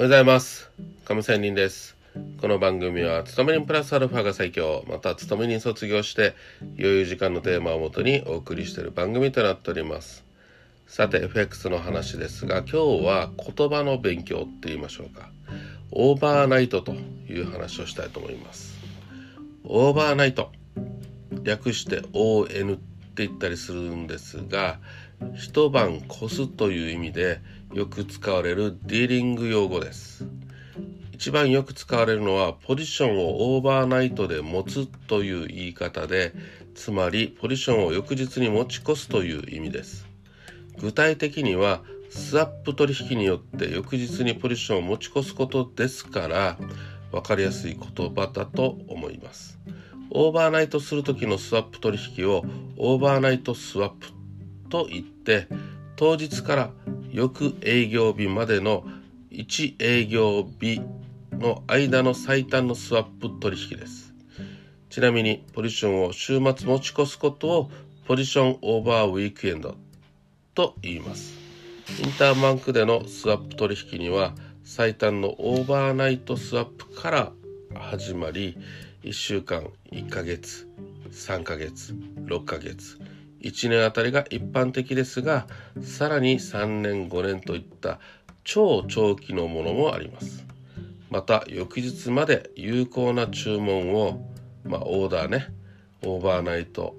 おはようございます。亀仙人です。この番組は、勤め人プラスアルファが最強、また勤め人卒業して、余裕時間のテーマをもとにお送りしている番組となっております。さて、FX の話ですが、今日は言葉の勉強って言いましょうか。オーバーナイトという話をしたいと思います。オーバーナイト。略して ON って言ったりするんですが、一晩越すという意味でよく使われるディーリング用語です。一番よく使われるのはポジションをオーバーナイトで持つという言い方で、つまりポジションを翌日に持ち越すという意味です。具体的にはスワップ取引によって翌日にポジションを持ち越すことですから分かりやすい言葉だと思います。オーバーナイトする時のスワップ取引をオーバーナイトスワップと言って当日から翌営業日までの1営業日の間の最短のスワップ取引です。ちなみにポジションを週末持ち越すことをポジション over weekend と言います。インターバンクでのスワップ取引には最短のオーバーナイトスワップから始まり1週間1ヶ月3ヶ月6ヶ月1年あたりが一般的ですがさらに3年5年といった超長期のものもあります。また翌日まで有効な注文を、まあ、オーダーねオーバーナイト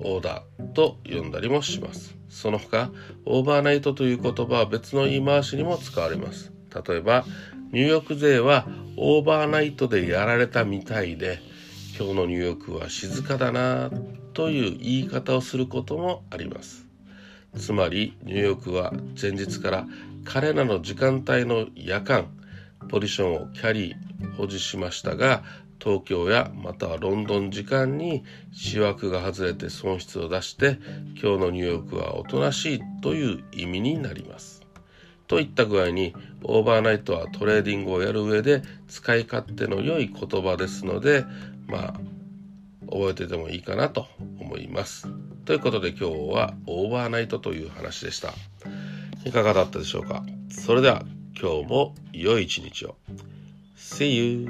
オーダーと呼んだりもします。その他オーバーナイトという言葉は別の言い回しにも使われます。例えばニューヨーク勢はオーバーナイトでやられたみたいで今日のニューヨークは静かだなという言い方をすることもありますつまりニューヨークは前日から彼らの時間帯の夜間ポジションをキャリー保持しましたが東京やまたはロンドン時間に仕枠が外れて損失を出して今日のニューヨークはおとなしいという意味になります。といった具合にオーバーナイトはトレーディングをやる上で使い勝手の良い言葉ですのでまあ覚えててもいいかなと思います。ということで今日はオーバーナイトという話でした。いかがだったでしょうか？それでは今日も良い一日を。See you!